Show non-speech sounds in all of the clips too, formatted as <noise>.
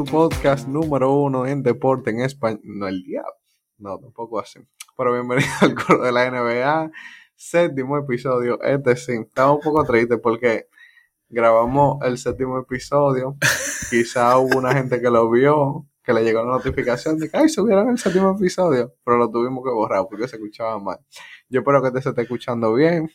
su podcast número uno en deporte en español. No, el diablo. No, tampoco así. Pero bienvenido <laughs> al coro de la NBA. Séptimo episodio. Este sí. Estaba un poco triste porque grabamos el séptimo episodio. Quizá hubo una gente que lo vio, que le llegó la notificación de que ay, subieron el séptimo episodio, pero lo tuvimos que borrar porque se escuchaba mal. Yo espero que te se esté escuchando bien.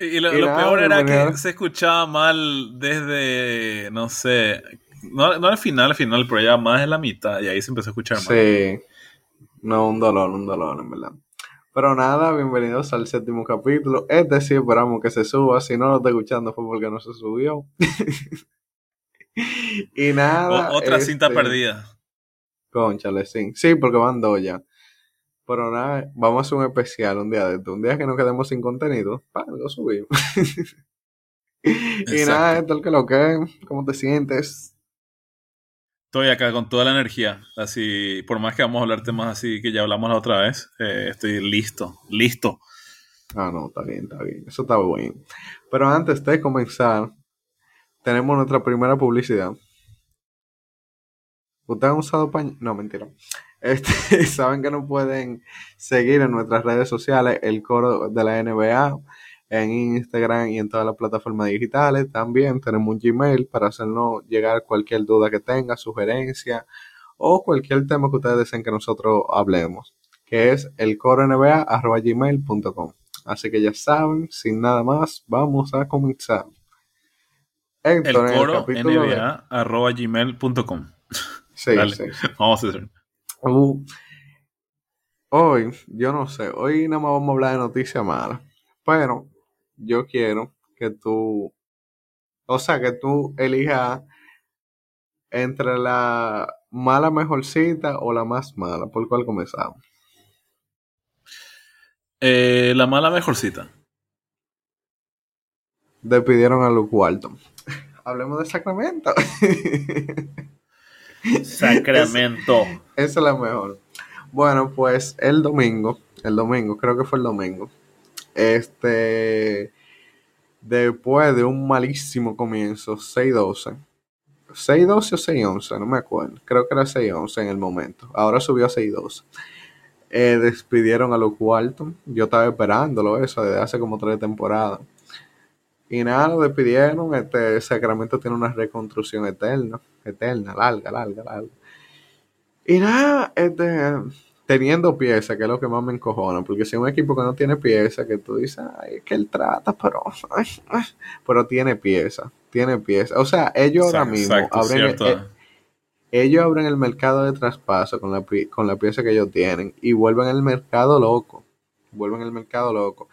Y lo, peor era que se escuchaba mal desde, no sé, no, no al final, al final, pero ya más en la mitad, y ahí se empezó a escuchar mal. Sí, no, un dolor, un dolor, en verdad. Pero nada, bienvenidos al séptimo capítulo. Este sí esperamos que se suba. Si no lo está escuchando fue porque no se subió. <laughs> y nada. otra cinta este, perdida. Conchale, sí. Sí, porque van dos ya. Pero nada, vamos a hacer un especial un día de esto. Un día que nos quedemos sin contenido, lo subimos. <laughs> y nada, esto es que lo que, ¿cómo te sientes? Estoy acá con toda la energía, así, por más que vamos a hablar temas así que ya hablamos la otra vez, eh, estoy listo, listo. Ah, no, está bien, está bien, eso está bien. Pero antes de comenzar, tenemos nuestra primera publicidad. ¿Ustedes han usado paño? No, mentira. Este, <laughs> saben que nos pueden seguir en nuestras redes sociales, el coro de la NBA, en Instagram y en todas las plataformas digitales. También tenemos un Gmail para hacernos llegar cualquier duda que tenga, sugerencia o cualquier tema que ustedes deseen que nosotros hablemos, que es el gmail.com Así que ya saben, sin nada más, vamos a comenzar. el coro gmail.com. Sí, sí, Vamos a hacer. Uh, hoy, yo no sé, hoy nada más vamos a hablar de noticias malas. Pero yo quiero que tú, o sea, que tú elijas entre la mala mejorcita o la más mala. ¿Por cuál comenzamos? Eh, la mala mejorcita. Despidieron a Luke Walton. <laughs> Hablemos de Sacramento. <laughs> Sacramento. esa es la mejor. Bueno, pues el domingo, el domingo, creo que fue el domingo. Este, después de un malísimo comienzo, 6-12. 6-12 o 6-11, no me acuerdo. Creo que era 6-11 en el momento. Ahora subió a 6-12. Eh, despidieron a Luke Walton. Yo estaba esperándolo eso desde hace como tres temporadas. Y nada, lo despidieron. Este Sacramento tiene una reconstrucción eterna, eterna, larga, larga, larga. Y nada, este, teniendo pieza, que es lo que más me encojona, porque si un equipo que no tiene pieza, que tú dices, ay, es que él trata, pero, <laughs> pero tiene pieza, tiene pieza. O sea, ellos ahora mismo abren el, eh, ellos abren el mercado de traspaso con la, con la pieza que ellos tienen y vuelven el mercado loco, vuelven el mercado loco.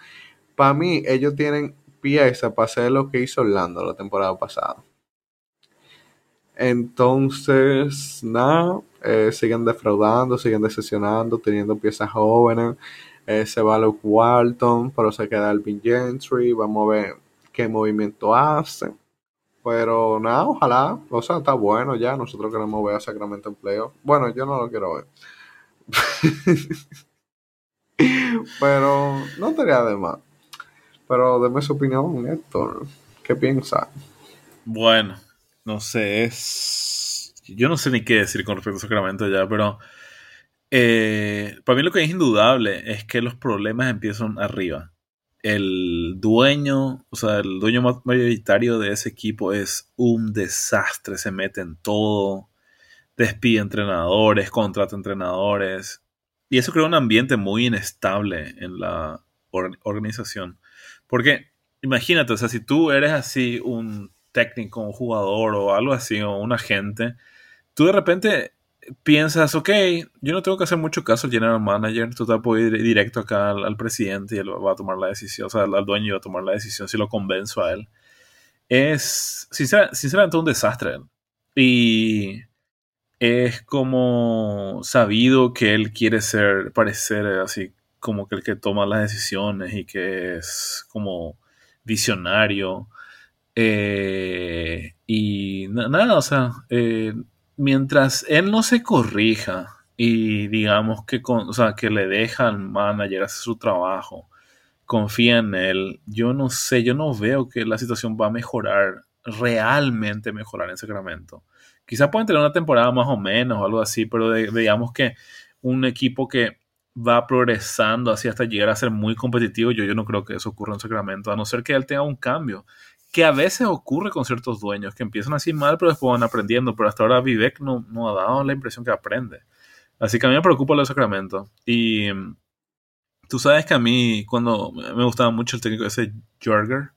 Para mí, ellos tienen pieza para hacer lo que hizo Orlando la temporada pasada. Entonces, nada, eh, siguen defraudando, siguen decepcionando, teniendo piezas jóvenes. Eh, se va Luke Walton, pero se queda Alvin Gentry. Vamos a ver qué movimiento hace. Pero nada, ojalá. O sea, está bueno ya. Nosotros queremos ver a Sacramento en playoff. Bueno, yo no lo quiero ver. <laughs> pero no estaría de más. Pero deme su opinión, Héctor. ¿Qué piensa? Bueno, no sé, es... Yo no sé ni qué decir con respecto a Sacramento ya, pero... Eh, para mí lo que es indudable es que los problemas empiezan arriba. El dueño, o sea, el dueño mayoritario de ese equipo es un desastre, se mete en todo, despide entrenadores, contrata entrenadores, y eso crea un ambiente muy inestable en la organización. Porque imagínate, o sea, si tú eres así un técnico, un jugador o algo así, o un agente, tú de repente piensas, ok, yo no tengo que hacer mucho caso al general manager, tú te puedes ir directo acá al, presidente y él va a tomar la decisión, o sea, al, dueño va a tomar la decisión si lo convenzo a él. Es sinceramente un desastre. Y es como sabido que él quiere ser, parecer así como que el que toma las decisiones y que es como visionario. Eh, y nada, o sea, eh, mientras él no se corrija y digamos que, con, o sea, que le dejan al manager hacer su trabajo, confía en él, yo no sé, yo no veo que la situación va a mejorar, realmente mejorar en Sacramento. Quizás pueden tener una temporada más o menos o algo así, pero digamos que un equipo que va progresando así hasta llegar a ser muy competitivo, yo, yo no creo que eso ocurra en Sacramento, a no ser que él tenga un cambio, que a veces ocurre con ciertos dueños, que empiezan así mal, pero después van aprendiendo, pero hasta ahora Vivek no, no ha dado la impresión que aprende. Así que a mí me preocupa lo de Sacramento. Y tú sabes que a mí, cuando me gustaba mucho el técnico ese Jorger,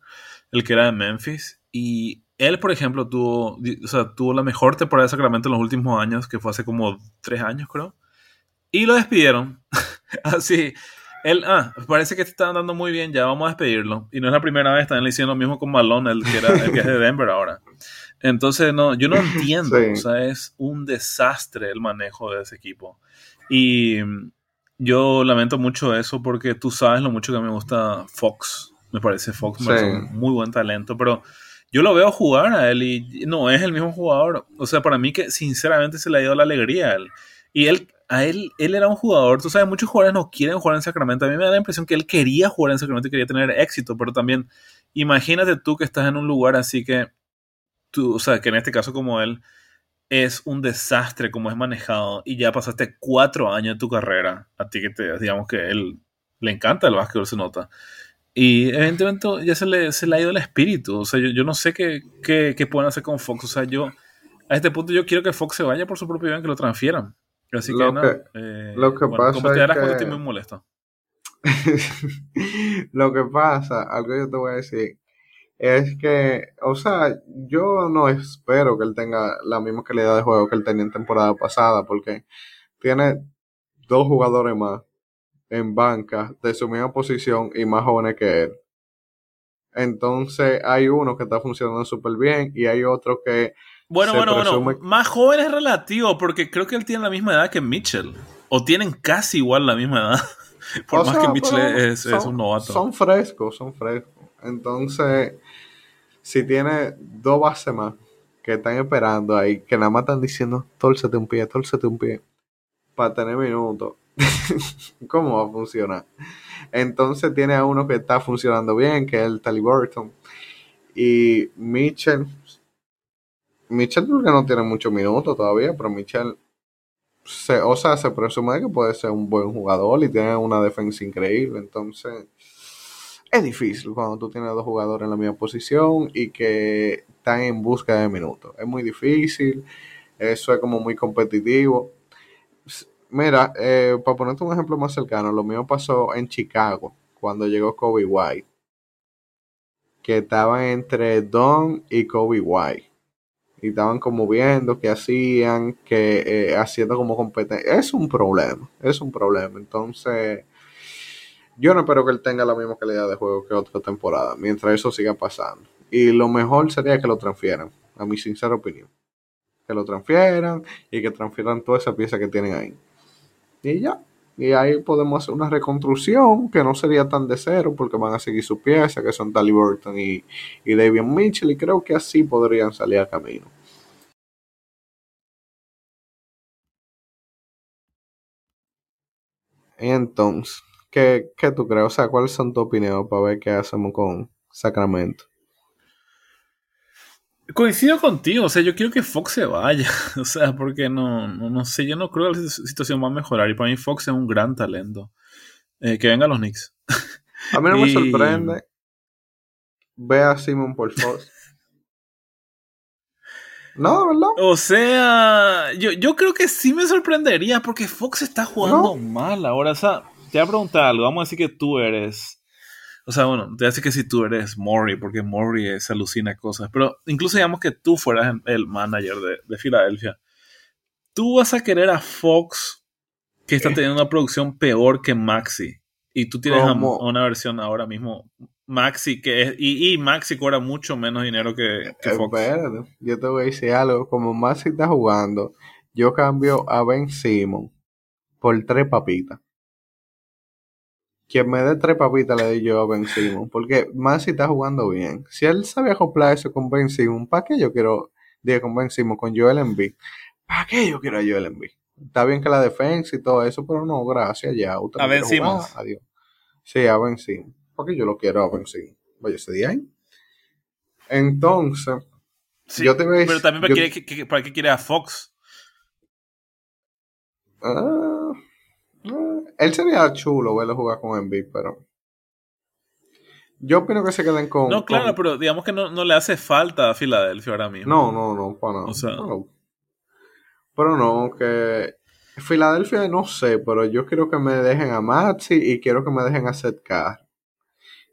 el que era de Memphis, y él, por ejemplo, tuvo, o sea, tuvo la mejor temporada de Sacramento en los últimos años, que fue hace como tres años, creo. Y lo despidieron. <laughs> Así. Él, ah, parece que te están dando muy bien, ya vamos a despedirlo. Y no es la primera vez, también le hicieron lo mismo con Malone, el que, era, el que es de Denver ahora. Entonces, no, yo no entiendo. O sea, es un desastre el manejo de ese equipo. Y yo lamento mucho eso porque tú sabes lo mucho que me gusta Fox. Me parece Fox sí. un muy buen talento, pero yo lo veo jugar a él y no es el mismo jugador. O sea, para mí que sinceramente se le ha ido la alegría a él. Y él, a él, él era un jugador, tú sabes, muchos jugadores no quieren jugar en Sacramento. A mí me da la impresión que él quería jugar en Sacramento y quería tener éxito, pero también imagínate tú que estás en un lugar así que, tú, o sea, que en este caso como él, es un desastre como es manejado y ya pasaste cuatro años de tu carrera. A ti que te, digamos que él le encanta el básquetbol, se nota. Y evidentemente ya se le, se le ha ido el espíritu. O sea, yo, yo no sé qué, qué, qué, pueden hacer con Fox. O sea, yo a este punto yo quiero que Fox se vaya por su propio bien, que lo transfieran. Así que, lo no, que, eh, lo que bueno, pasa como te es darás cuenta, que- estoy muy molesto. <laughs> Lo que pasa, algo que yo te voy a decir, es que, o sea, yo no espero que él tenga la misma calidad de juego que él tenía en temporada pasada, porque tiene dos jugadores más en banca de su misma posición y más jóvenes que él. Entonces, hay uno que está funcionando súper bien y hay otro que Bueno, bueno, bueno. Más joven es relativo, porque creo que él tiene la misma edad que Mitchell. O tienen casi igual la misma edad. <laughs> Por O más sea, que Mitchell es, un novato. Son frescos, son frescos. Entonces, si tiene dos bases más que están esperando ahí, que nada más están diciendo, tórcete un pie, tórcete un pie, para tener minutos, <laughs> ¿cómo va a funcionar? Entonces tiene a uno que está funcionando bien, que es el Tally Burton. Y Mitchell, Mitchell creo que no tiene muchos minutos todavía, pero Mitchell, se, o sea, se presume que puede ser un buen jugador y tiene una defensa increíble. Entonces, es difícil cuando tú tienes dos jugadores en la misma posición y que están en busca de minutos. Es muy difícil, eso es como muy competitivo. Mira, eh, para ponerte un ejemplo más cercano, lo mío pasó en Chicago cuando llegó Kobe White, que estaban entre Don y Kobe White. Estaban como viendo qué hacían, que eh, haciendo como competencia. Es un problema, es un problema. Entonces, yo no espero que él tenga la misma calidad de juego que otra temporada, mientras eso siga pasando. Y lo mejor sería que lo transfieran, a mi sincera opinión. Que lo transfieran y que transfieran toda esa pieza que tienen ahí. Y ya. Y ahí podemos hacer una reconstrucción que no sería tan de cero porque van a seguir su pieza, que son Tally Burton y, y Davion Mitchell, y creo que así podrían salir a camino. Entonces, ¿qué, qué tú crees? O sea, ¿cuáles son tus opiniones para ver qué hacemos con Sacramento? Coincido contigo, o sea, yo quiero que Fox se vaya, <laughs> o sea, porque no, no, no sé, yo no creo que la situación va a mejorar y para mí Fox es un gran talento. Eh, que vengan los Knicks. A mí no me <laughs> sorprende. Ve a Simon por Fox. No, verdad. O sea, yo, yo creo que sí me sorprendería porque Fox está jugando No. mal ahora. O sea, te voy a preguntar algo. Vamos a decir que tú eres. O sea, bueno, te voy a decir que si tú eres Murray, porque Murray se alucina cosas. Pero incluso digamos que tú fueras el manager de, de Filadelfia. Tú vas a querer a Fox que está teniendo una producción peor que Maxi. Y tú tienes a- una versión ahora mismo. Maxi que es. Y, y Maxi cobra mucho menos dinero que, que Fox. Espérate, yo te voy a decir algo. Como Maxi está jugando, yo cambio a Ben Simon por tres papitas. Quien me dé tres papitas le doy yo a Ben Simon. Porque Maxi está jugando bien. Si él sabe acoplar eso con Ben Simon, ¿para qué yo quiero, digo con Ben Simon, con Joel Embiid? ¿Para qué yo quiero a Joel Embiid? Está bien que la defensa y todo eso, pero no, gracias, ya. Usted A Ben Simmons. Adiós. Sí, a Ben Simon. ¿Para qué yo lo quiero Simon? Vaya ese día ahí. Entonces, Sí, pero también para, qué, para qué quiere a Fox. Ah, ah, él sería chulo verlo jugar con Embiid, pero yo opino que se queden con. No, claro, pero digamos que no, le hace falta a Filadelfia ahora mismo. No, no, no, para nada. O sea, Pero no, que. Filadelfia no sé, pero yo quiero que me dejen a Maxi y quiero que me dejen a Seth Carr.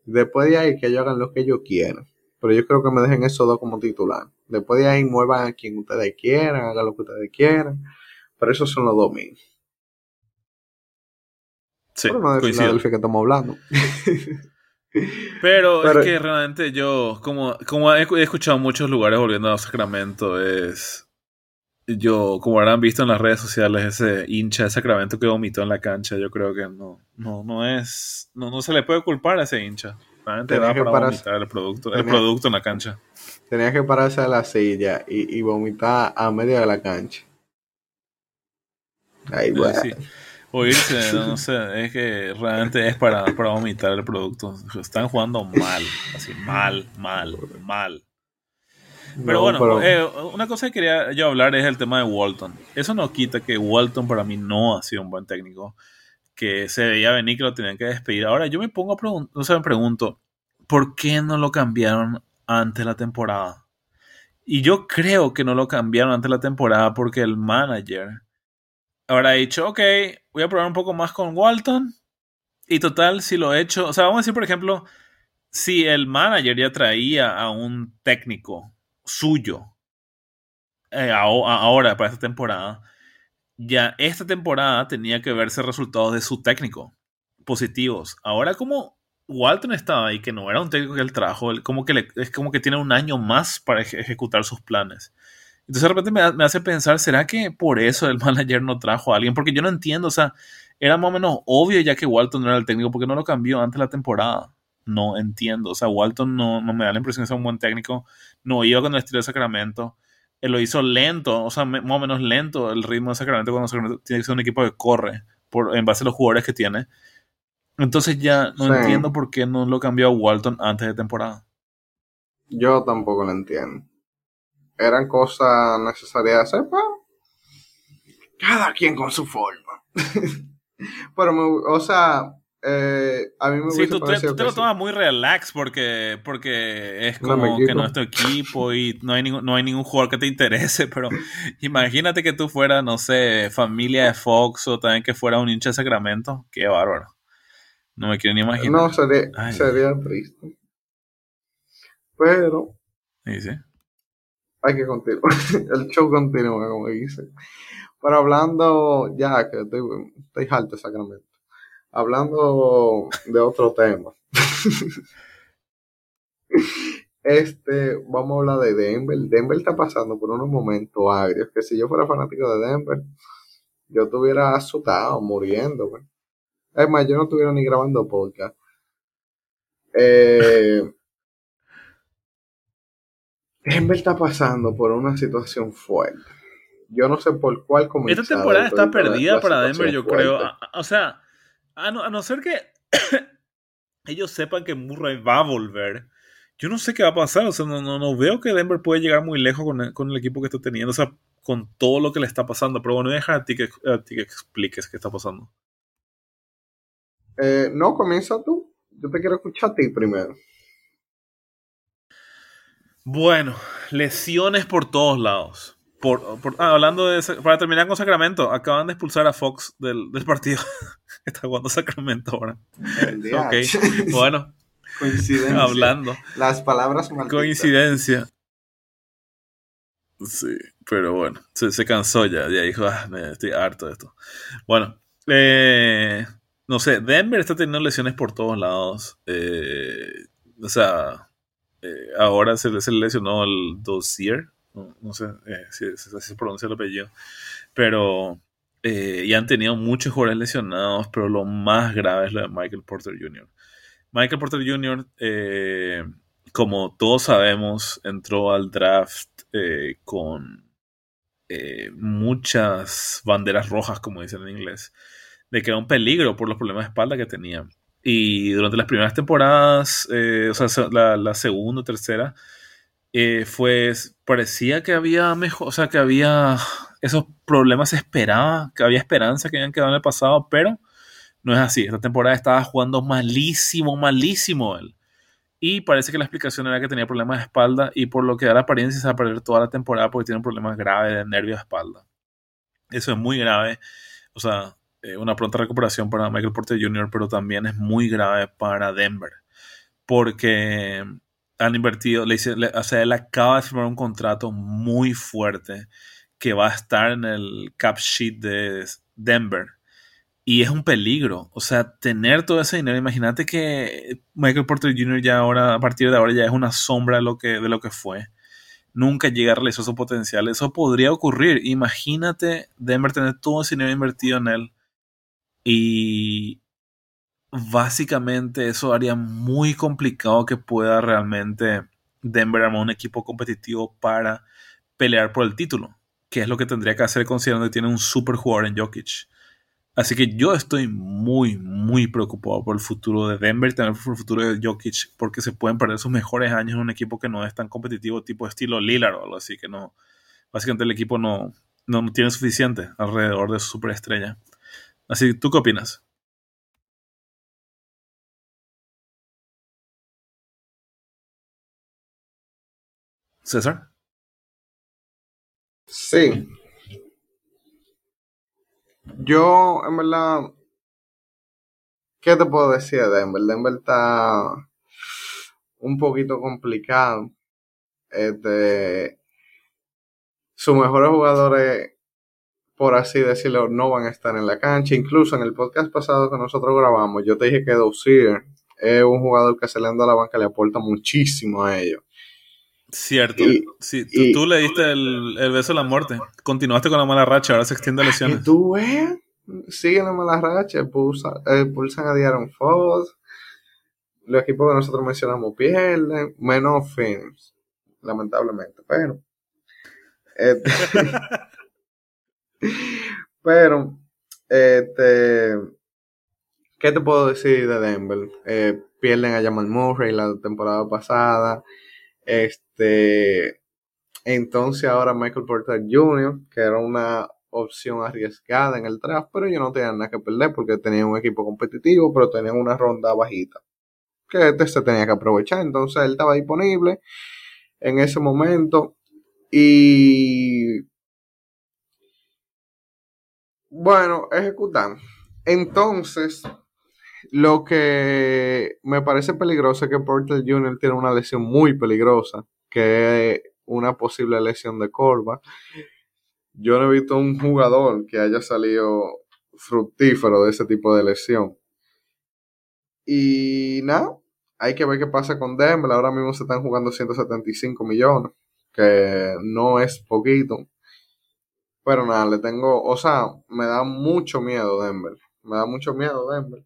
Después de ahí que ellos hagan lo que ellos quieran. Pero yo creo que me dejen esos dos como titular. Después de ahí muevan a quien ustedes quieran, hagan lo que ustedes quieran. Pero esos son los dos míos. Sí, no Filadelfia que estamos hablando. <laughs> Pero, es que realmente yo, como, como he, escuchado en muchos lugares volviendo a Sacramento, es. Yo, como habrán visto en las redes sociales, ese hincha de Sacramento que vomitó en la cancha, yo creo que no, no, no es. No, no se le puede culpar a ese hincha. Realmente va para vomitar el producto, el producto en la cancha. Tenía que pararse a la silla y, y vomitar a medio de la cancha. Ahí, bueno. Sí oírse, no <laughs> sé, es que realmente es para, para vomitar el producto. Están jugando mal, así, mal, mal, mal. Pero bueno, eh, una cosa que quería yo hablar es el tema de Walton. Eso no quita que Walton para mí no ha sido un buen técnico, que se veía venir que lo tenían que despedir. Ahora yo me pongo a preguntar, no sé, me pregunto, ¿por qué no lo cambiaron antes de la temporada? Y yo creo que no lo cambiaron antes de la temporada porque el manager habrá dicho, ok, voy a probar un poco más con Walton. Y total, si lo he hecho, o sea, vamos a decir, por ejemplo, si el manager ya traía a un técnico suyo eh, ahora para esta temporada, ya esta temporada tenía que verse resultados de su técnico positivos. Ahora como Walton estaba ahí, que no era un técnico que él trajo, como que es como que tiene un año más para ejecutar sus planes. Entonces de repente me, hace pensar, ¿será que por eso el <laughs> manager no trajo a alguien? Porque yo no entiendo, o sea, era más o menos obvio ya que Walton no era el técnico, porque no lo cambió antes de la temporada? No entiendo, o sea, Walton no, no me da la impresión de ser un buen técnico, no iba con el estilo de Sacramento, él lo hizo lento, o sea, más o menos lento el ritmo de Sacramento cuando Sacramento tiene que ser un equipo que corre por, en base a los jugadores que tiene. Entonces ya no entiendo por qué no lo cambió a Walton antes de temporada. Yo tampoco lo entiendo eran cosas necesarias de hacer, pero cada quien con su forma. <laughs> pero, o sea, eh, a mí me sí, tú, te, tú te lo tomas muy relax porque, porque es como que no es tu equipo y no hay, ningún, no hay ningún jugador que te interese, <laughs> pero imagínate que tú fueras, no sé, familia de Fox o también que fuera un hincha de Sacramento. Qué bárbaro. No me quiero ni imaginar. No, sería, sería triste. Pero... Sí, sí hay que continuar. <laughs> El show continúa, como dice. Pero hablando, ya que estoy, estoy de Sacramento. Hablando de otro tema. este, vamos a hablar de Denver. Denver está pasando por unos momentos agrios que si yo fuera fanático de Denver, yo estuviera asustado, muriendo. Es más, yo no estuviera ni grabando podcast. Eh, Denver está pasando por una situación fuerte. Yo no sé por cuál comenzar. Esta temporada está perdida para Denver, yo creo. O sea, a no, ser que <coughs> ellos sepan que Murray va a volver, yo no sé qué va a pasar. O sea, no, no, veo que Denver puede llegar muy lejos con el, equipo que está teniendo. O sea, con todo lo que le está pasando. Pero bueno, deja a ti que, a ti que expliques qué está pasando. Eh, no, comienza tú. Yo te quiero escuchar a ti primero. Bueno, lesiones por todos lados. Por, ah, hablando de para terminar con Sacramento, acaban de expulsar a Fox del, partido. <laughs> Está jugando Sacramento ahora. bueno. Coincidencia. Hablando. Las palabras malditas. Coincidencia. Sí, pero bueno, se, cansó ya, ya dijo, ah, estoy harto de esto. Bueno, eh, no sé, Denver está teniendo lesiones por todos lados. Eh, o sea, eh, ahora se, se, lesionó el Dossier, no, sé eh, si, se pronuncia el apellido, pero eh, y han tenido muchos jugadores lesionados, pero lo más grave es lo de Michael Porter Jr. Michael Porter Jr., como todos sabemos, entró al draft con muchas banderas rojas, como dicen en inglés, de que era un peligro por los problemas de espalda que tenía. Y durante las primeras temporadas, eh, o sea, la, la segunda, tercera, eh, fue, parecía que había mejor, o sea, que había esos problemas se esperaba, que había esperanza que habían quedado en el pasado, pero no es así. Esta temporada estaba jugando malísimo, malísimo él. Y parece que la explicación era que tenía problemas de espalda y por lo que da la apariencia se va a perder toda la temporada porque tiene un problema grave de nervio de espalda. Eso es muy grave. O sea, eh, una pronta recuperación para Michael Porter Jr., pero también es muy grave para Denver. Porque han invertido, le, o sea, él acaba de firmar un contrato muy fuerte que va a estar en el cap sheet de Denver. Y es un peligro. O sea, tener todo ese dinero. Imagínate que Michael Porter Jr. ya ahora, a partir de ahora, ya es una sombra de lo que, de lo que fue. Nunca llega a realizar su potencial. Eso podría ocurrir. Imagínate Denver tener todo ese dinero invertido en él. Y básicamente eso haría muy complicado que pueda realmente Denver armar un equipo competitivo para pelear por el título, que es lo que tendría que hacer considerando que tiene un super jugador en Jokic. Así que yo estoy muy, muy preocupado por el futuro de Denver y también por el futuro de Jokic, porque se pueden perder sus mejores años en un equipo que no es tan competitivo, tipo estilo Lillard o algo así, que no, básicamente el equipo no, no, no tiene suficiente alrededor de su superestrella. Así, ¿tú qué opinas? César. Sí. Yo, en verdad, ¿qué te puedo decir de Denver? Denver está un poquito complicado. Este, sus mejores jugadores, por así decirlo, no van a estar en la cancha. Incluso en el podcast pasado que nosotros grabamos, yo te dije que Dozier es un jugador que se le anda a la banca, le aporta muchísimo a ellos. Cierto. sí, tú, le diste el, beso a la muerte. Continuaste con la mala racha, ahora se extiende a lesiones. Y tú ves, siguen la mala racha, pulsan, eh, pulsan a Diaron Foss. Los equipos que nosotros mencionamos pierden, menos Phoenix, lamentablemente. Pero, este, <laughs> pero, este, ¿qué te puedo decir de Denver? Eh, pierden a Jamal Murray la temporada pasada. Este, entonces ahora Michael Porter Jr., que era una opción arriesgada en el draft, pero yo no tenía nada que perder porque tenía un equipo competitivo, pero tenían una ronda bajita. Que este se tenía que aprovechar. Entonces él estaba disponible en ese momento. Y bueno, ejecutan. Entonces, lo que me parece peligroso es que Porter Jr. tiene una lesión muy peligrosa, que es una posible lesión de corva. Yo no he visto un jugador que haya salido fructífero de ese tipo de lesión. Y nada, hay que ver qué pasa con Denver. Ahora mismo se están jugando 175 millones, que no es poquito. Pero nada, le tengo, o sea, me da mucho miedo Denver. Me da mucho miedo Denver.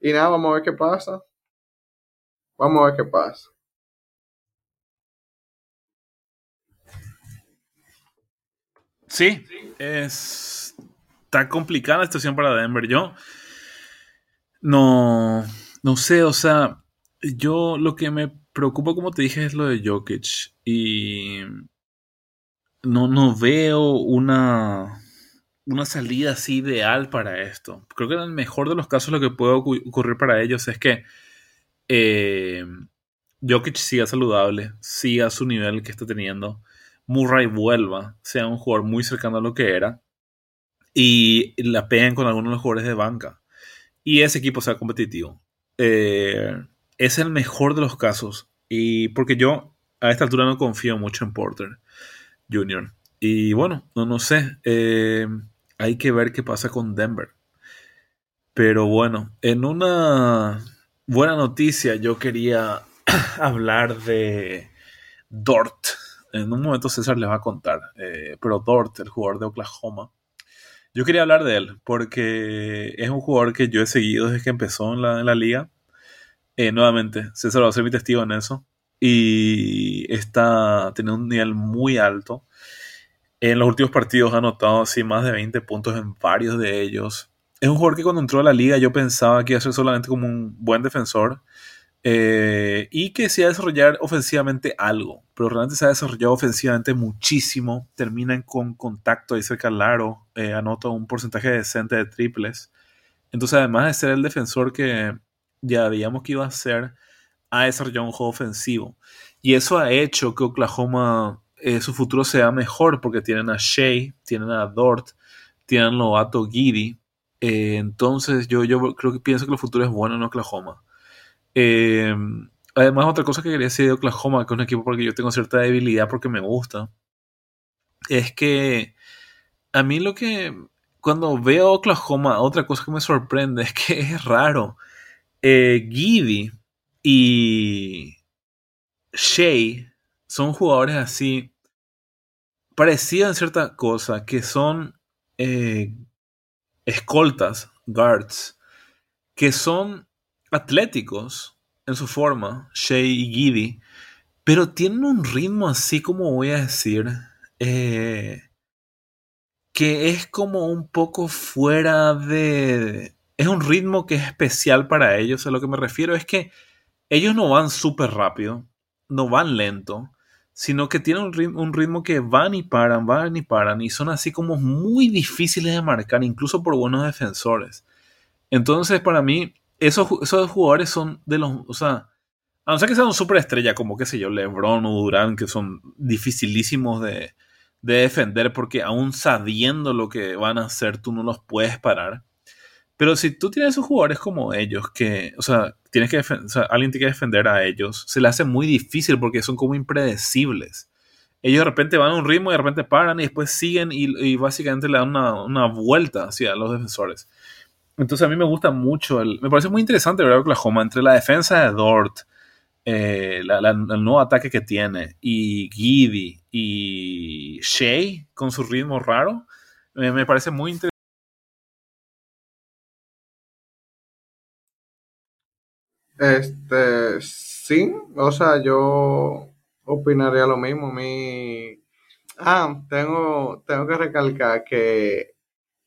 Y nada, vamos a ver qué pasa. Vamos a ver qué pasa. Sí, es. Está complicada la situación para Denver. Yo. No. No sé, o sea. Yo lo que me preocupa, como te dije, es lo de Jokic. Y. No, no veo una una salida así ideal para esto. Creo que en el mejor de los casos lo que puede ocurrir para ellos es que eh, Jokic siga saludable, siga su nivel que está teniendo, Murray vuelva, sea un jugador muy cercano a lo que era y la peguen con algunos de los jugadores de banca y ese equipo sea competitivo. Eh, es el mejor de los casos y porque yo a esta altura no confío mucho en Porter Jr. Y bueno, no, no sé. Eh, hay que ver qué pasa con Denver. Pero bueno, en una buena noticia yo quería <clears throat> hablar de Dort. En un momento César les va a contar, eh, pero Dort, el jugador de Oklahoma, yo quería hablar de él porque es un jugador que yo he seguido desde que empezó en la, liga. Eh, nuevamente, César va a ser mi testigo en eso. Y está teniendo un nivel muy alto. En los últimos partidos ha anotado así más de 20 puntos en varios de ellos. Es un jugador que cuando entró a la liga yo pensaba que iba a ser solamente como un buen defensor, Eh, y que se ha desarrollar ofensivamente algo, pero realmente se ha desarrollado ofensivamente muchísimo. Terminan con contacto ahí cerca al aro, eh, anota un porcentaje decente de triples. Entonces, además de ser el defensor que ya veíamos que iba a ser, ha desarrollado un juego ofensivo. Y eso ha hecho que Oklahoma, eh, su futuro sea mejor, porque tienen a Shea, tienen a Dort, tienen a Loato Giddy. entonces, yo, yo creo que pienso que el futuro es bueno en Oklahoma. Eh, además, otra cosa que quería decir de Oklahoma, que es un equipo porque yo tengo cierta debilidad porque me gusta, es que a mí lo que cuando veo Oklahoma, otra cosa que me sorprende es que es raro. Eh, Giddy y Shea son jugadores así parecidos en cierta cosa, que son eh, escoltas, guards, que son atléticos en su forma, Shea y Giddy, pero tienen un ritmo así como voy a decir, eh, que es como un poco fuera de... Es un ritmo que es especial para ellos. A lo que me refiero es que ellos no van súper rápido, no van lento, sino que tienen un ritmo, que van y paran, van y paran, y son así como muy difíciles de marcar, incluso por buenos defensores. Entonces, para mí, esos, esos jugadores son de los, o sea, a no ser que sean super estrella, como qué sé yo, LeBron o Durán, que son dificilísimos de, de defender porque aún sabiendo lo que van a hacer, tú no los puedes parar. Pero si tú tienes esos jugadores como ellos, que, o sea, tienes que alguien tiene que defender a ellos, se le hace muy difícil porque son como impredecibles. Ellos de repente van a un ritmo y de repente paran y después siguen y, básicamente le dan una, una, vuelta hacia los defensores. Entonces a mí me gusta mucho, el, me parece muy interesante ver Oklahoma entre la defensa de Dort, eh, el nuevo ataque que tiene, y Giddy y Shea con su ritmo raro, me parece muy interesante. Este, sí, o sea, yo opinaría lo mismo. Mi... Ah, tengo, tengo que recalcar que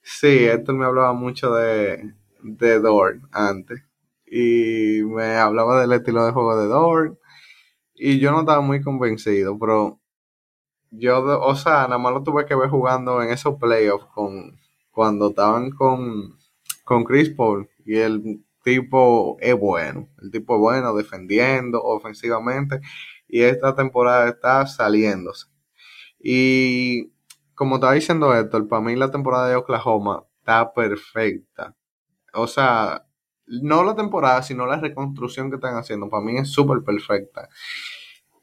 Sí, esto me hablaba mucho de, de Dorn antes. Y me hablaba del estilo de juego de Dorn. Y yo no estaba muy convencido, pero yo, o sea, nada más lo tuve que ver jugando en esos playoffs con, cuando estaban con, con Chris Paul. Y el tipo es bueno. El tipo es bueno defendiendo ofensivamente. Y esta temporada está saliéndose. Y como estaba diciendo Héctor, para mí la temporada de Oklahoma está perfecta. O sea, no la temporada, sino la reconstrucción que están haciendo. Para mí es súper perfecta.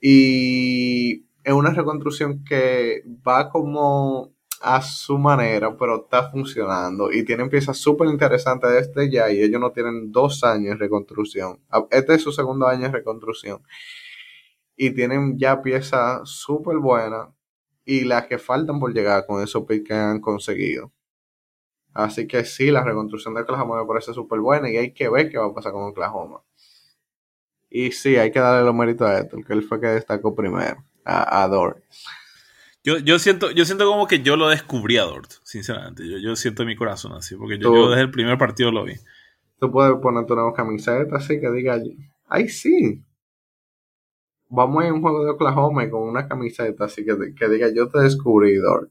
Y es una reconstrucción que va como a su manera, pero está funcionando. Y tienen piezas súper interesantes desde ya. Y ellos no tienen dos años de reconstrucción. Este es su segundo año de reconstrucción. Y tienen ya piezas súper buenas y las que faltan por llegar con esos picks que han conseguido. Así que sí, la reconstrucción de Oklahoma me parece súper buena y hay que ver qué va a pasar con Oklahoma. Y sí, hay que darle los méritos a esto, que él fue que destacó primero, a, Dort. Yo, yo, siento, yo siento como que yo lo descubrí a Dort, sinceramente. Yo, yo siento en mi corazón así, porque yo, yo, desde el primer partido lo vi. Tú puedes ponerte una camiseta así que diga, ay sí, vamos a un juego de Oklahoma con una camiseta así que, que diga yo te descubrí, Dort.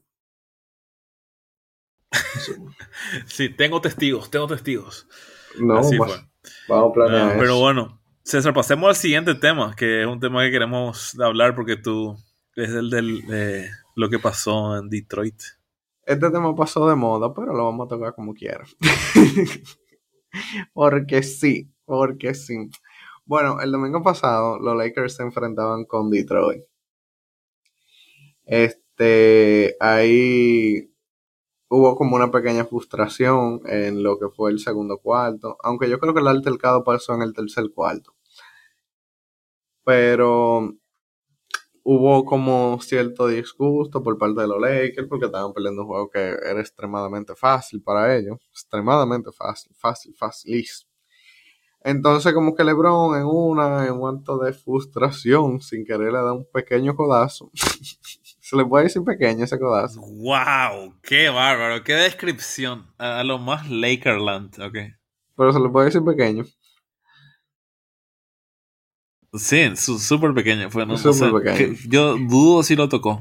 <laughs> sí, tengo testigos, tengo testigos. No, pues, vamos a planear. pero bueno, César, pasemos al siguiente tema, que es un tema que queremos hablar porque tú es el de lo que pasó en Detroit. Este tema pasó de moda, pero lo vamos a tocar como quiera. <laughs> porque sí, porque sí. Bueno, el domingo pasado los Lakers se enfrentaban con Detroit. Este, ahí hubo como una pequeña frustración en lo que fue el segundo cuarto, aunque yo creo que el altercado pasó en el tercer cuarto. Pero hubo como cierto disgusto por parte de los Lakers porque estaban perdiendo un juego que era extremadamente fácil para ellos, extremadamente fácil, fácil, facilísimo. Entonces, como que LeBron en una, en un acto de frustración, sin querer le da un pequeño codazo. <laughs> se le puede decir pequeño ese codazo. ¡Wow! ¡Qué bárbaro! ¡Qué descripción! A, lo más Lakerland, ok. Pero se le puede decir pequeño. Sí, súper pequeño. Fue, no, Súper pequeño. yo dudo si lo tocó.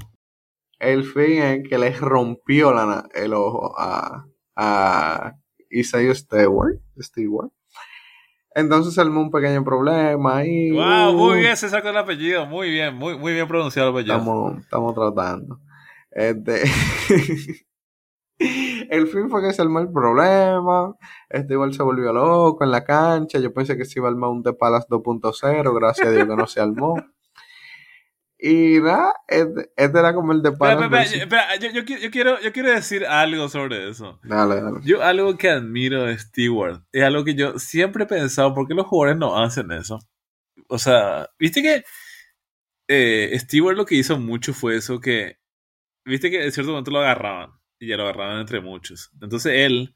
El fin es que le rompió la, el ojo a, a Isaiah Stewart. Stewart. Entonces se armó un pequeño problema ahí. Wow, muy Uh, bien, se sacó el apellido. Muy bien, muy, muy bien pronunciado el apellido. Estamos, estamos tratando. Este. <laughs> el fin fue que se armó el problema. Este igual se volvió loco en la cancha. Yo pensé que se iba a armar un The Palace 2.0. Gracias a Dios que no se armó. Y nada, este, este era como el The Espera, Palace. espera, versus- espera, yo, yo yo quiero, yo quiero decir algo sobre eso. Dale, dale. Yo algo que admiro de Stewart es algo que yo siempre he pensado, ¿por qué los jugadores no hacen eso? O sea, viste que eh, Stewart lo que hizo mucho fue eso que, viste que en cierto momento lo agarraban y ya lo agarraban entre muchos. Entonces él,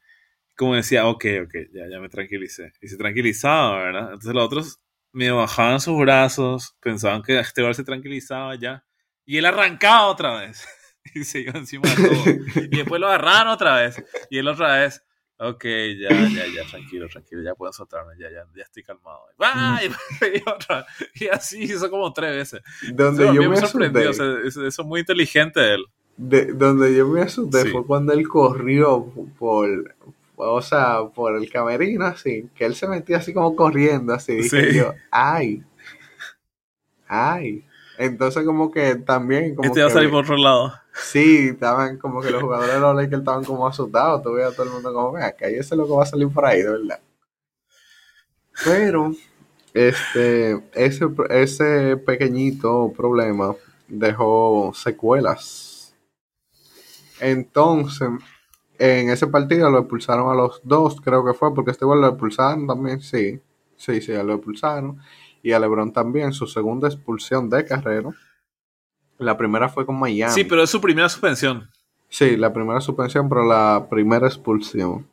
como decía, ok, ok, ya, ya me tranquilicé. Y se tranquilizaba, ¿verdad? Entonces los otros me bajaban sus brazos, pensaban que Stewart se tranquilizaba ya. Y él arrancaba otra vez. <laughs> y se iba encima de todo. <laughs> Y después lo agarraron otra vez. Y él otra vez. Ok, ya, ya, ya, tranquilo, tranquilo, ya puedo soltarme, ya, ya, ya estoy calmado. ¡Ah! Y, <laughs> otra, y así hizo como tres veces. Donde Eso yo a mí me sorprendió, o sea, eso, eso es muy inteligente de él. De- donde yo me asusté Sí. fue cuando él corrió por, o sea, por el camerino así, que él se metía así como corriendo así, dije Sí. yo, ay, ay. Entonces como que también como Este va a salir por otro lado. sí, estaban como que los jugadores de los Lakers estaban como asustados, tú veías a todo el mundo como, vea, que ese loco va a salir por ahí, de verdad. Pero, este, ese, ese pequeñito problema dejó secuelas. Entonces, en ese partido lo expulsaron a los dos, creo que fue, porque este igual lo expulsaron también, sí. Sí, sí, lo expulsaron. Y a LeBron también, su segunda expulsión de carrera. La primera fue con Miami. Sí, pero es su primera suspensión. Sí, la primera suspensión, pero la primera expulsión.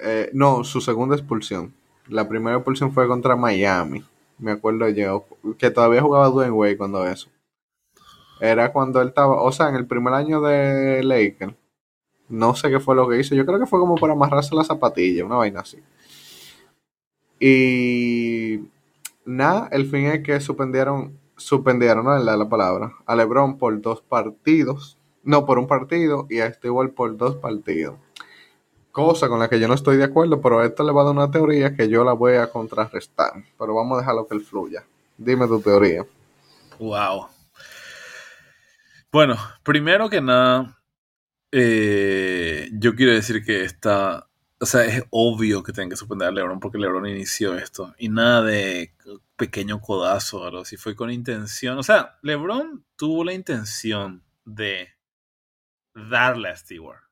Eh, no, su segunda expulsión. La primera expulsión fue contra Miami. Me acuerdo yo. Que todavía jugaba Dwayne Wade cuando eso. Era cuando él estaba, o sea, en el primer año de Lakers. No sé qué fue lo que hizo. Yo creo que fue como para amarrarse la zapatilla, una vaina así. Y nada, el fin es que suspendieron, suspendieron, no la, la palabra, a LeBron por dos partidos. No, por un partido y a Stewart por dos partidos. Cosa con la que yo no estoy de acuerdo, pero esto le va a dar una teoría que yo la voy a contrarrestar. Pero vamos a dejarlo que él fluya. Dime tu teoría. Wow. Bueno, primero que nada, eh, yo quiero decir que está, o sea, es obvio que tienen que suspender a LeBron porque LeBron inició esto y nada de pequeño codazo o así, fue con intención, o sea, LeBron tuvo la intención de darle a Stewart.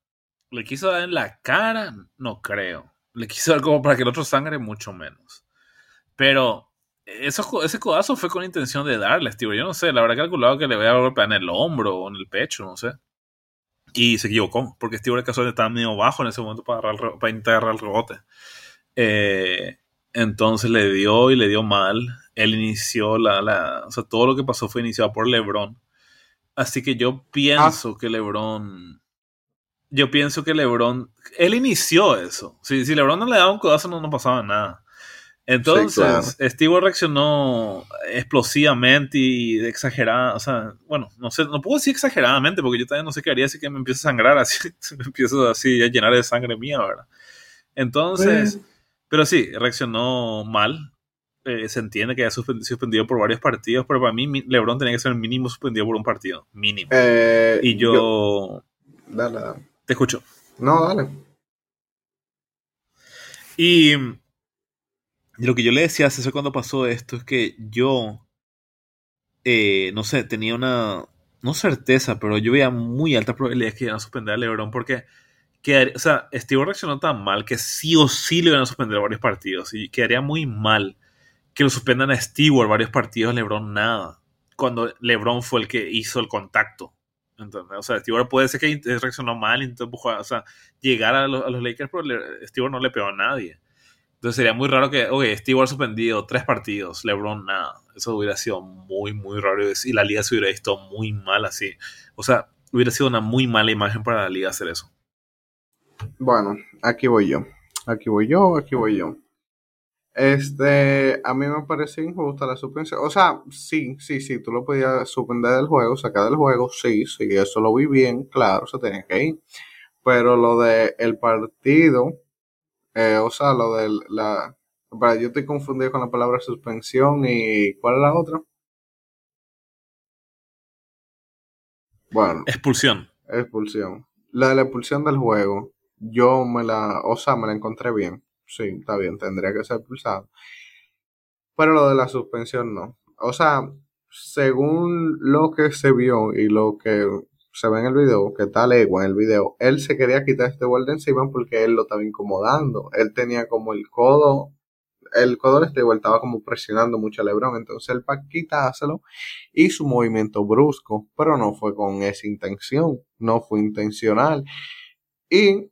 Le quiso dar en la cara, no creo. Le quiso dar como para que el otro sangre, mucho menos. Pero eso, ese codazo fue con intención de darle a Stewart. Yo no sé, la verdad calculado que le voy a golpear en el hombro o en el pecho, no sé. Y se equivocó, porque Stewart casualmente estaba medio bajo en ese momento para, agarrar, para intentar agarrar el rebote. Eh, entonces le dio y le dio mal. Él inició la, la. O sea, todo lo que pasó fue iniciado por LeBron. Así que yo pienso que LeBron. Yo pienso que LeBron. Él inició eso. Si, si LeBron no le daba un codazo, no, no pasaba nada. Entonces, Sí, Steve reaccionó explosivamente y exagerada, o sea, bueno, no sé, no puedo decir exageradamente porque yo también no sé qué haría si que me empiezo a sangrar así, <laughs> me empiezo así a llenar de sangre mía, ¿verdad? Entonces, pero sí, reaccionó mal. Eh, se entiende que haya suspendido, por varios partidos, pero para mí LeBron tenía que ser mínimo suspendido por un partido, mínimo. Eh, y yo, Dale, dale. te escucho. No, dale. Y lo que yo le decía a César cuando pasó esto es que yo, eh, no sé, tenía una, no certeza, pero yo veía muy alta probabilidad que iban a suspender a LeBron porque, quedaría- o sea, Steve reaccionó tan mal que sí o sí le iban a suspender varios partidos y quedaría muy mal que lo suspendan a Stewart varios partidos, LeBron nada, cuando LeBron fue el que hizo el contacto. ¿entendés? O sea, Stewart puede ser que reaccionó mal, empujar, o sea, llegar a los, a los Lakers, pero Stewart no le pegó a nadie. Entonces sería muy raro que, oye, Stewart suspendido tres partidos, LeBron nada. Eso hubiera sido muy, muy raro y la liga se hubiera visto muy mal así. O sea, hubiera sido una muy mala imagen para la liga hacer eso. Bueno, aquí voy yo. Aquí voy yo, aquí voy yo. Este, a mí me pareció injusta la suspensión. O sea, sí, sí, sí, tú lo podías suspender del juego, sacar del juego, sí, sí, eso lo vi bien, claro, se tenía que ir. Pero lo de el partido, eh, o sea, lo de la... Yo estoy confundido con la palabra suspensión y ¿cuál es la otra? Bueno. Expulsión. Expulsión. La de la expulsión del juego, yo me la, o sea, me la encontré bien. Sí, está bien, tendría que ser expulsado. Pero lo de la suspensión no. O sea, según lo que se vio y lo que se ve en el video, que tal legua en el video, él se quería quitar este de encima porque él lo estaba incomodando. Él tenía como el codo, el codo de este estaba como presionando mucho a Lebron, entonces él para quitárselo y su movimiento brusco, pero no fue con esa intención, no fue intencional. Y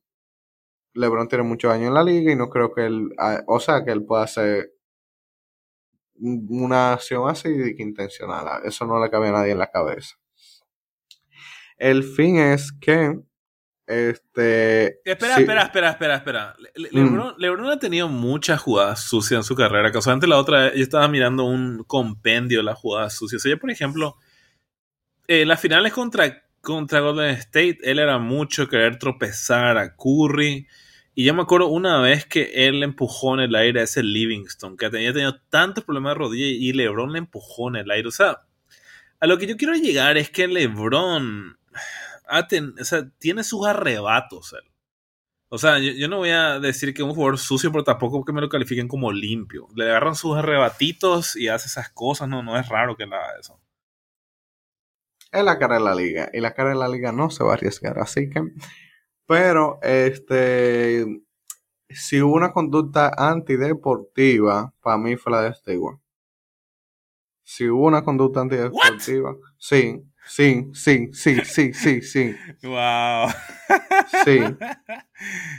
LeBron tiene muchos años en la liga y no creo que él, ah, o sea, que él pueda hacer una acción así que intencional. Eso no le cabe a nadie en la cabeza. El fin es que este. Espera, espera, espera, espera, espera. Mm. Lebron, ha tenido muchas jugadas sucias en su carrera. Casualmente la otra, yo estaba mirando un compendio de las jugadas sucias. O por ejemplo, eh, las finales contra, contra Golden State, él era mucho querer tropezar a Curry. Y yo me acuerdo una vez que él empujó en el aire a ese Livingston, que tenía tenido tantos problemas de rodilla y LeBron le empujó en el aire. O sea, a lo que yo quiero llegar es que LeBron tiene sus arrebatos. O sea, yo, no voy a decir que es un jugador sucio, pero tampoco que me lo califiquen como limpio. Le agarran sus arrebatitos y hace esas cosas. No, no es raro que le haga eso. Es la cara de la liga. Y la cara de la liga no se va a arriesgar. Así que pero, este, si hubo una conducta antideportiva, para mí fue la de Stewart. Si hubo una conducta antideportiva, sí, sí, sí, sí, sí, sí, sí. Wow. Sí.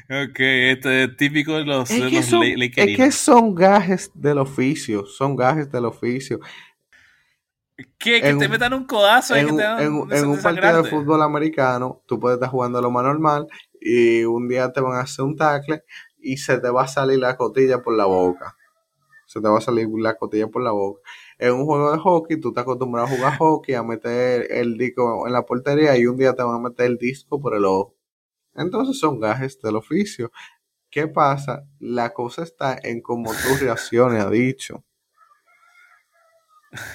ok, esto es típico de los, es que son, Es que son gajes del oficio, son gajes del oficio. ¿Qué? Que te metan un codazo en, un partido de fútbol americano, tú puedes estar jugando lo más normal y un día te van a hacer un tackle y se te va a salir la cotilla por la boca. Se te va a salir la cotilla por la boca. En un juego de hockey, tú estás acostumbrado a jugar hockey, a meter el disco en la portería y un día te van a meter el disco por el ojo. Entonces son gajes del oficio. ¿Qué pasa? La cosa está en cómo tú <laughs> reacciones ha dicho.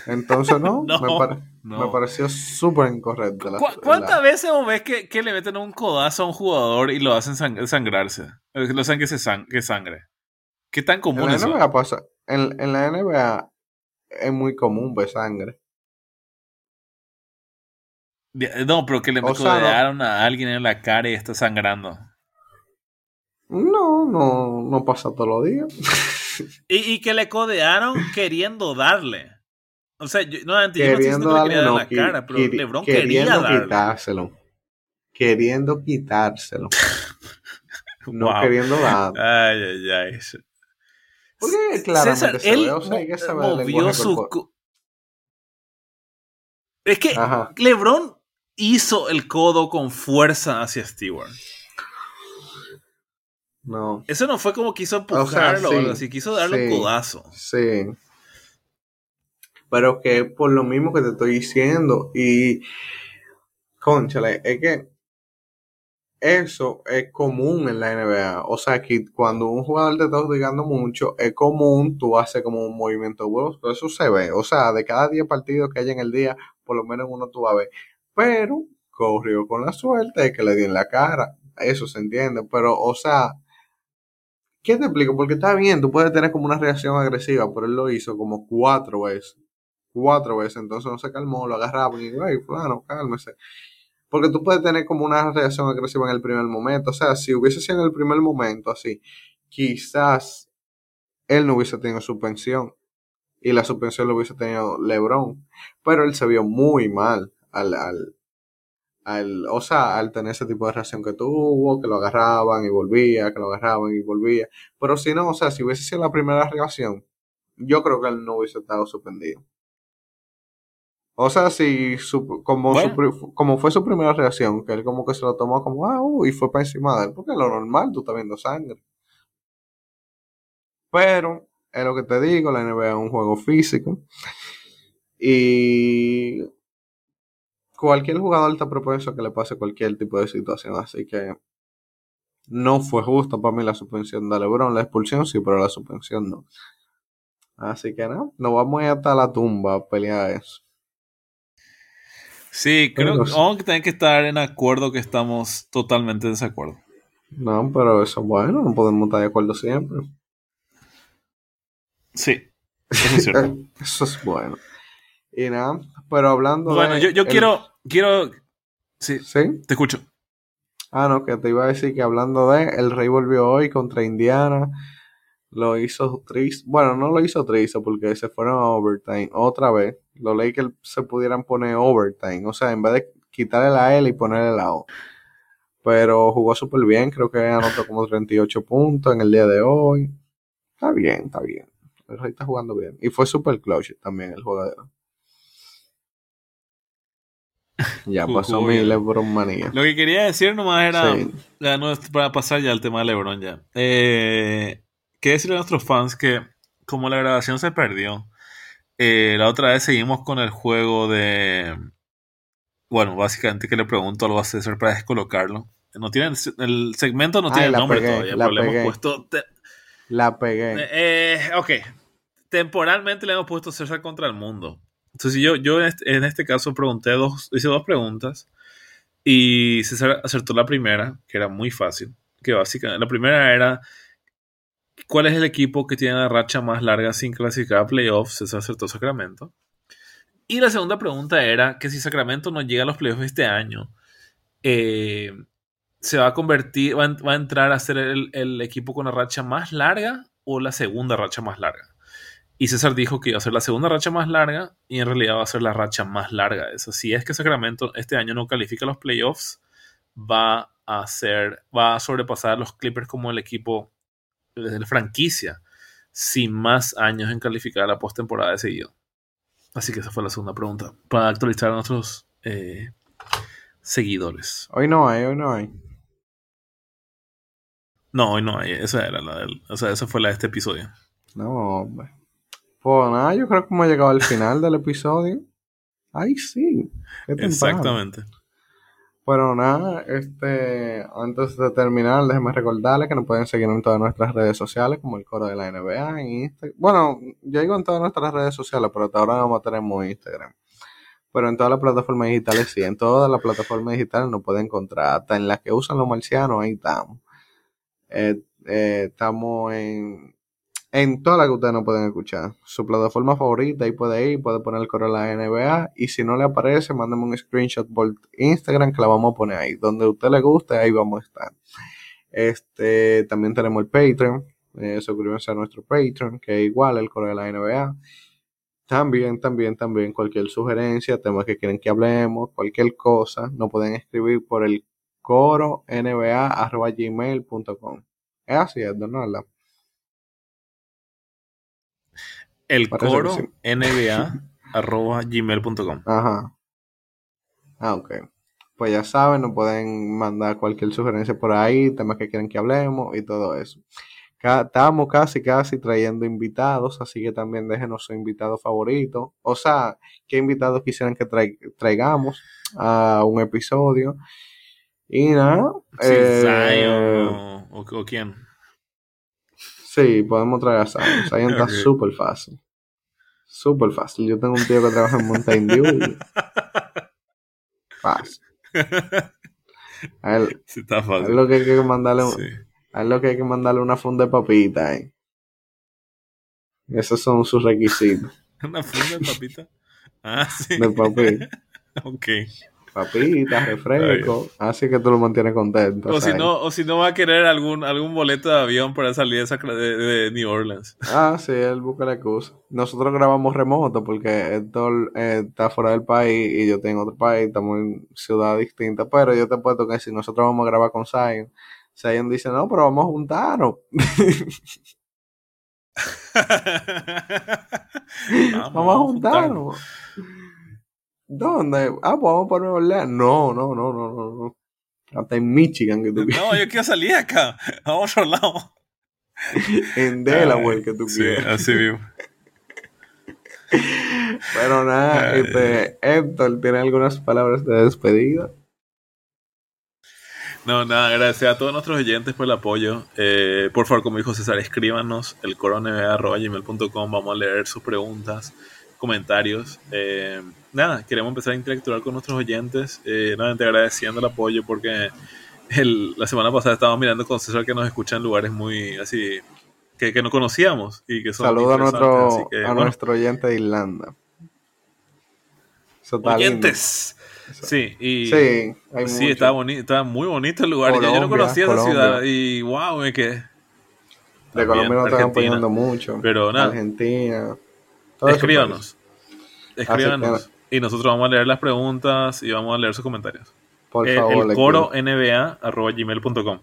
Entonces, no, <laughs> me, pareció súper incorrecto. ¿Cuántas veces vos ves que, le meten un codazo a un jugador y lo hacen sangrarse? Lo hacen que, se que sangre. ¿Qué tan común en la eso? NBA pasa, en, la NBA es muy común ver sangre. No, pero que le codearon a alguien en la cara y está sangrando. No, no, no pasa todos los días. <laughs> y, y que le codearon queriendo darle. O sea, yo, no, antes, yo no estoy diciendo que quería dar la cara, pero LeBron quería darle. quitárselo. Queriendo quitárselo. <laughs> no queriendo dar. Ay, ay, ay. Porque claramente César, se él ve, o sea, movió su... Es que LeBron hizo el codo con fuerza hacia Stewart. No. Eso no fue como quiso empujarlo o, algo así, quiso darle un codazo. Sí pero que por lo mismo que te estoy diciendo y conchale, es que eso es común en la NBA. O sea, que cuando un jugador te está jugando mucho, es común, tú haces como un movimiento brusco. Eso se ve. O sea, de cada 10 partidos que hay en el día, por lo menos uno tú vas a ver. Pero corrió con la suerte de que le di en la cara. Eso se entiende. Pero, o sea, ¿qué te explico? Porque está bien, tú puedes tener como una reacción agresiva, pero él lo hizo como cuatro veces cuatro veces, entonces no se calmó, lo agarraban y ay, fulano, cálmese. Porque tú puedes tener como una reacción agresiva en el primer momento. O sea, si hubiese sido en el primer momento así, quizás él no hubiese tenido suspensión. Y la suspensión lo hubiese tenido Lebron. Pero él se vio muy mal al, al, al, o sea, al tener ese tipo de reacción que tuvo, que lo agarraban y volvía, que lo agarraban y volvía. Pero si no, o sea, si hubiese sido la primera reacción, yo creo que él no hubiese estado suspendido. O sea, si como, como fue su primera reacción, que él como que se lo tomó como, ah, y fue para encima de él, porque lo normal, tú estás viendo sangre. Pero es lo que te digo, la NBA es un juego físico. Y cualquier jugador está propuesto a que le pase cualquier tipo de situación. Así que no fue justo para mí la suspensión de LeBron. La expulsión sí, pero la suspensión no. Así que no, nos vamos a ir hasta la tumba a pelear eso. Sí, creo que vamos a tener que estar en acuerdo que estamos totalmente en desacuerdo. No, pero eso es bueno, no podemos estar de acuerdo siempre. Sí, eso es cierto. <laughs> eso es bueno. Y nada, pero hablando bueno, yo, yo quiero, quiero... Sí, ¿Sí? te escucho. Ah, no, que te iba a decir que hablando de, el Rey volvió hoy contra Indiana, lo hizo triste, bueno, no lo hizo triste porque se fueron a overtime otra vez, los Lakers se pudieran poner overtime, o sea, en vez de quitarle la L y ponerle la O. Pero jugó súper bien, creo que anotó como 38 puntos en el día de hoy. Está bien, está bien. El Rey está jugando bien. Y fue super clutch también el jugador. Ya pasó mi LeBron manía. Lo que quería decir nomás era, ya no, para pasar ya al tema de LeBron ya. Eh, quería decirle a nuestros fans que como la grabación se perdió, eh, la otra vez seguimos con el juego de... Bueno, básicamente que le pregunto algo a César para descolocarlo. No tienen, el segmento no tiene nombre todavía, pero le hemos puesto... La pegué. Eh, ok. Temporalmente le hemos puesto César contra el mundo. Entonces yo, yo en, este, caso pregunté dos, hice dos preguntas y César acertó la primera, que era muy fácil, que básicamente la primera era ¿cuál es el equipo que tiene la racha más larga sin clasificar a playoffs? César acertó Sacramento. Y la segunda pregunta era que si Sacramento no llega a los playoffs este año, eh, se va a convertir, va a, entrar a ser el, equipo con la racha más larga o la segunda racha más larga. Y César dijo que iba a ser la segunda racha más larga y en realidad va a ser la racha más larga. Eso si es que Sacramento este año no califica los playoffs, va a ser, va a sobrepasar a los Clippers como el equipo la franquicia sin más años en calificar la postemporada de seguido. Así que esa fue la segunda pregunta para actualizar a nuestros eh, seguidores. Hoy no hay, hoy no hay. No, hoy no hay. Esa era la del, o sea, esa fue la de este episodio. No, hombre. Pues nada, yo creo que hemos llegado al final del episodio. Ay, sí. Exactamente. Pero nada, este, antes de terminar, déjenme recordarles que nos pueden seguir en todas nuestras redes sociales, como el coro de la NBA, en Instagram. Bueno, yo digo en todas nuestras redes sociales, pero hasta ahora no tenemos Instagram. Pero en todas las plataformas digitales sí, en todas las plataformas digitales nos pueden encontrar, hasta en las que usan los marcianos, ahí estamos. Eh, eh, estamos en en todas las que ustedes no pueden escuchar. Su plataforma favorita, ahí puede ir, puede poner el correo de la NBA. Y si no le aparece, mándame un screenshot por Instagram que la vamos a poner ahí. Donde a usted le guste, ahí vamos a estar. Este, también tenemos el Patreon. Eh, suscríbanse a nuestro Patreon, que es igual el correo de la NBA. También, también, también, cualquier sugerencia, temas que quieren que hablemos, cualquier cosa, nos pueden escribir por el coro nba.gmail.com. Es así, es, ¿no? El coro nba <laughs> arroba gmail.com. Ajá. Ah, ok. Pues ya saben, nos pueden mandar cualquier sugerencia por ahí, temas que quieren que hablemos y todo eso. Estamos casi, casi trayendo invitados, así que también déjenos su invitado favorito. O sea, qué invitados quisieran que traigamos a un episodio. Y nada. eh, o, o, quién. Sí, podemos traer a Zion. Zion está súper fácil. Súper fácil. Yo tengo un tío que trabaja en Mountain View y... Fácil. <laughs> A él, sí, está fácil. A él lo que hay que mandarle, sí. a él lo que hay que mandarle una funda de papita, eh. Esos son sus requisitos. <laughs> ¿Una funda de papita? Ah, sí. De papita. <laughs> ok papitas, refresco, así que tú lo mantienes contento. O si no, o si no va a querer algún, algún boleto de avión para salir de, de, New Orleans. <laughs> Ah, sí, él busca la excusa. Nosotros grabamos remoto porque Héctor eh, está fuera del país y yo tengo otro país, estamos en ciudad distinta, pero yo te puedo que si nosotros vamos a grabar con Zion, Zion dice, no, pero vamos a juntarnos. <laughs> vamos, vamos a juntarnos. ¿Dónde? Ah, pues vamos para Nueva Orleans. No, no, no, no, no, no. Hasta en Michigan que tú No, yo quiero salir acá. <laughs> Vamos a otro lado. en Delaware que tú Sí, quieras. así mismo. Pero nada, este, Héctor tiene algunas palabras de despedida. No, nada, gracias a todos nuestros oyentes por el apoyo. Eh, por favor, como dijo César, escríbanos el. Vamos a leer sus preguntas, comentarios. Eh, nada, queremos empezar a interactuar con nuestros oyentes. Eh, nuevamente agradeciendo el apoyo porque el- la semana pasada estábamos mirando con César que nos escuchan en lugares muy así que, que no conocíamos y que son Saludo a nuestro, que, a bueno, nuestro oyente de Irlanda. Eso está oyentes. Sí, y Sí, hay sí, estaba, bonito, estaba muy bonito el lugar. Yo- yo, no conocía esa ciudad y wow, me quedé. De Colombia no están apoyando mucho. Pero nada. Argentina. Todo Escríbanos. que- Escríbanos. Y nosotros vamos a leer las preguntas y vamos a leer sus comentarios. Por Eh, favor, el coro pido. nba arroba gmail.com.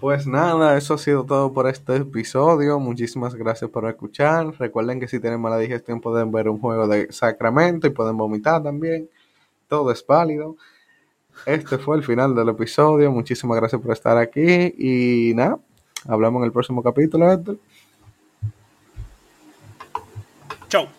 Pues nada, eso ha sido todo por este episodio. Muchísimas gracias por escuchar. Recuerden que si tienen mala digestión pueden ver un juego de Sacramento y pueden vomitar también. Todo es válido. Este fue el final del episodio. Muchísimas gracias por estar aquí. Y nada, hablamos en el próximo capítulo, Héctor. Chau.